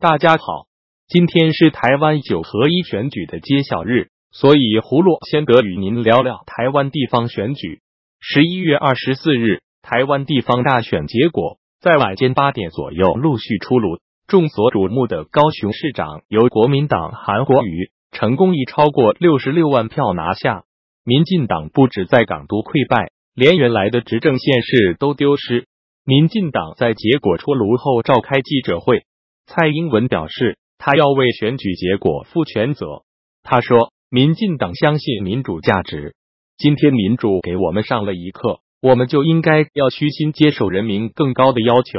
大家好，今天是台湾九合一选举的揭晓日，所以葫芦先得与您聊聊台湾地方选举。十一月二十四日，台湾地方大选结果在晚间八点左右陆续出炉。众所瞩目的高雄市长由国民党韩国瑜成功以超过六十六万票拿下。民进党不止在港都溃败，连原来的执政县市都丢失。民进党在结果出炉后召开记者会，蔡英文表示，他要为选举结果负全责。他说：“民进党相信民主价值，今天民主给我们上了一课，我们就应该要虚心接受人民更高的要求。”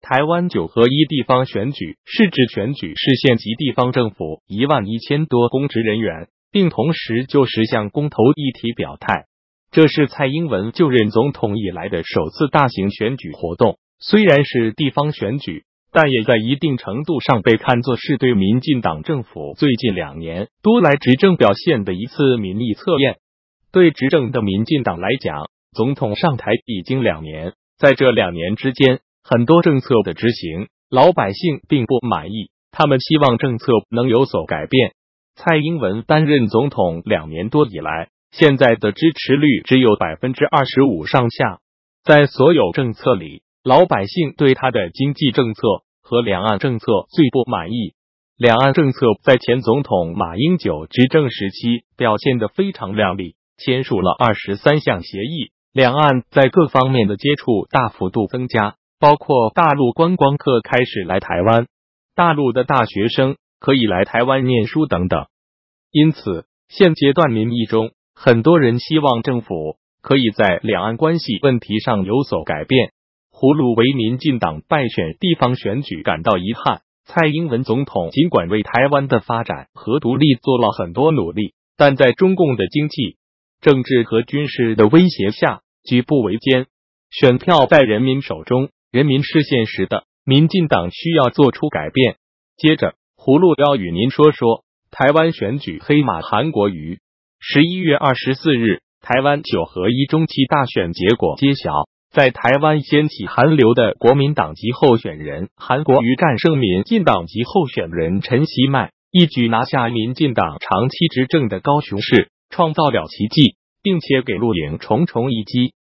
台湾九合一地方选举是指选举市县级地方政府一万一千多公职人员。并同时就十项公投议题表态，这是蔡英文就任总统以来的首次大型选举活动。虽然是地方选举，但也在一定程度上被看作是对民进党政府最近两年多来执政表现的一次民意测验。对执政的民进党来讲，总统上台已经两年，在这两年之间，很多政策的执行，老百姓并不满意，他们希望政策能有所改变。蔡英文担任总统两年多以来，现在的支持率只有百分之二十五上下。在所有政策里，老百姓对他的经济政策和两岸政策最不满意。两岸政策在前总统马英九执政时期表现得非常亮丽，签署了二十三项协议，两岸在各方面的接触大幅度增加，包括大陆观光客开始来台湾，大陆的大学生。可以来台湾念书等等，因此现阶段民意中，很多人希望政府可以在两岸关系问题上有所改变。葫芦为民进党败选地方选举感到遗憾。蔡英文总统尽管为台湾的发展和独立做了很多努力，但在中共的经济、政治和军事的威胁下，举步维艰。选票在人民手中，人民是现实的，民进党需要做出改变。接着。葫芦要与您说说台湾选举黑马韩国瑜。十一月二十四日，台湾九合一中期大选结果揭晓，在台湾掀起韩流的国民党籍候选人韩国瑜战胜民进党籍候选人陈其迈，一举拿下民进党长期执政的高雄市，创造了奇迹，并且给陆营重重一击。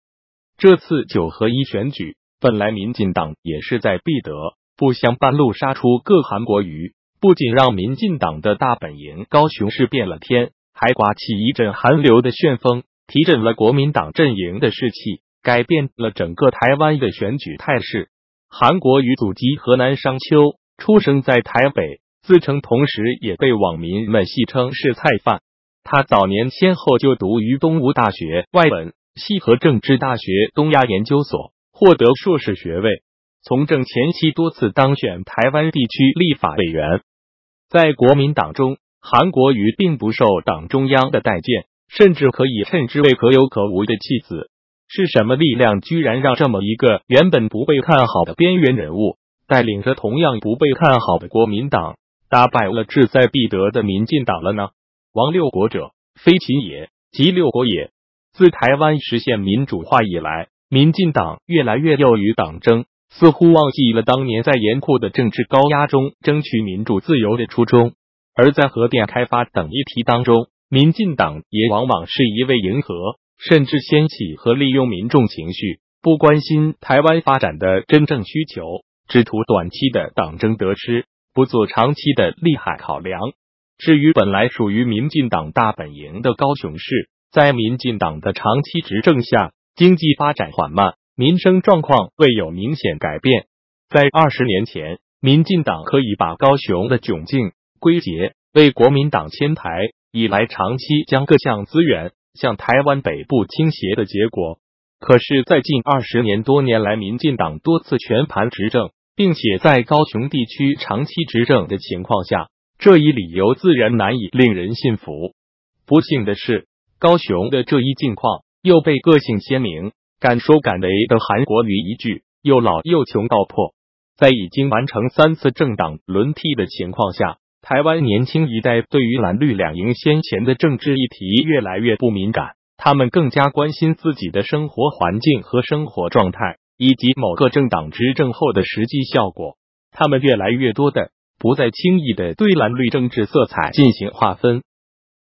这次九合一选举，本来民进党也是在必得，不想半路杀出个韩国瑜。不仅让民进党的大本营高雄市变了天，还刮起一阵寒流的旋风，提振了国民党阵营的士气，改变了整个台湾的选举态势。韩国瑜祖籍河南商丘，出生在台北，自称同时也被网民们戏称是菜贩。他早年先后就读于东吴大学外文系和政治大学东亚研究所，获得硕士学位。从政前期多次当选台湾地区立法委员。在国民党中，韩国瑜并不受党中央的待见，甚至可以称之为可有可无的弃子。是什么力量居然让这么一个原本不被看好的边缘人物，带领着同样不被看好的国民党，打败了志在必得的民进党了呢？亡六国者，非秦也，即六国也。自台湾实现民主化以来，民进党越来越囿于党争。似乎忘记了当年在严酷的政治高压中争取民主自由的初衷，而在核电开发等议题当中，民进党也往往是一味迎合，甚至掀起和利用民众情绪，不关心台湾发展的真正需求，只图短期的党争得失，不做长期的利害考量。至于本来属于民进党大本营的高雄市，在民进党的长期执政下，经济发展缓慢。民生状况未有明显改变。在二十年前，民进党可以把高雄的窘境归结为国民党迁台以来长期将各项资源向台湾北部倾斜的结果。可是，在近二十年多年来，民进党多次全盘执政，并且在高雄地区长期执政的情况下，这一理由自然难以令人信服。不幸的是，高雄的这一境况又被个性鲜明。敢说敢为的韩国瑜一句又老又穷告破，在已经完成三次政党轮替的情况下，台湾年轻一代对于蓝绿两营先前的政治议题越来越不敏感，他们更加关心自己的生活环境和生活状态，以及某个政党执政后的实际效果。他们越来越多的不再轻易的对蓝绿政治色彩进行划分。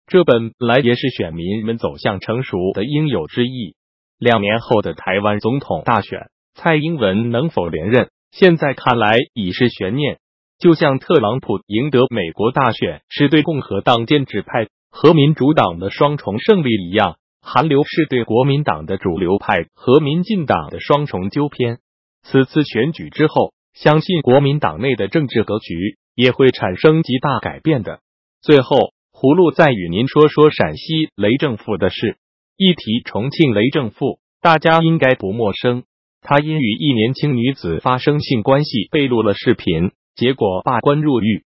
这本来也是选民们走向成熟的应有之意。两年后的台湾总统大选，蔡英文能否连任，现在看来已是悬念。就像特朗普赢得美国大选是对共和党建制派和民主党的双重胜利一样，韩流是对国民党的主流派和民进党的双重纠偏。此次选举之后，相信国民党内的政治格局也会产生极大改变的。最后。葫芦再与您说说陕西雷政富的事。一提重庆雷政富，大家应该不陌生。他因与一年轻女子发生性关系被录了视频，结果罢官入狱。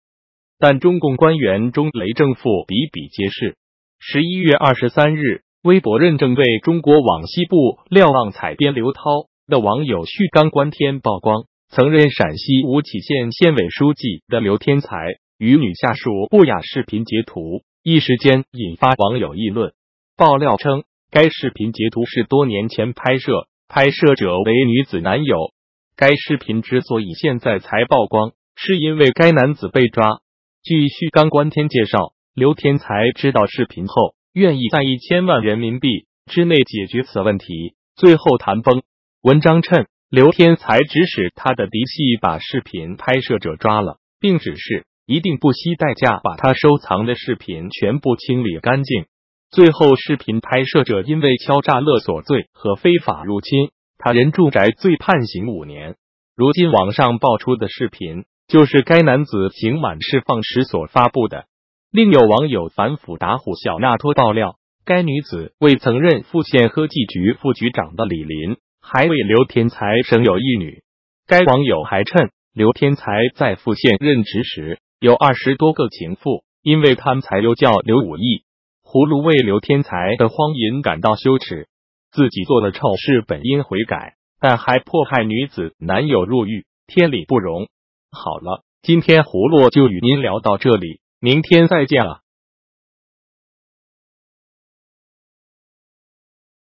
但中共官员中雷政富比比皆是。十一月二十三日，微博认证为中国网西部瞭望采编刘涛的网友旭刚观天曝光，曾任陕西吴起县县委书记的刘天才。与女下属不雅视频截图，一时间引发网友议论。爆料称，该视频截图是多年前拍摄，拍摄者为女子男友。该视频之所以现在才曝光，是因为该男子被抓。据旭刚观天介绍，刘天才知道视频后，愿意在一千万人民币之内解决此问题，最后谈崩。文章称，刘天才指使他的嫡系把视频拍摄者抓了，并指示。一定不惜代价把他收藏的视频全部清理干净。最后，视频拍摄者因为敲诈勒索罪和非法入侵他人住宅罪判刑五年。如今网上爆出的视频就是该男子刑满释放时所发布的。另有网友反腐打虎小纳托爆料，该女子为曾任富县科技局副局长的李林，还为刘天才生有一女。该网友还称，刘天才在富县任职时。有二十多个情妇，因为贪财又叫刘武义。葫芦为刘天才的荒淫感到羞耻，自己做的丑事本应悔改，但还迫害女子男友入狱，天理不容。好了，今天葫芦就与您聊到这里，明天再见了。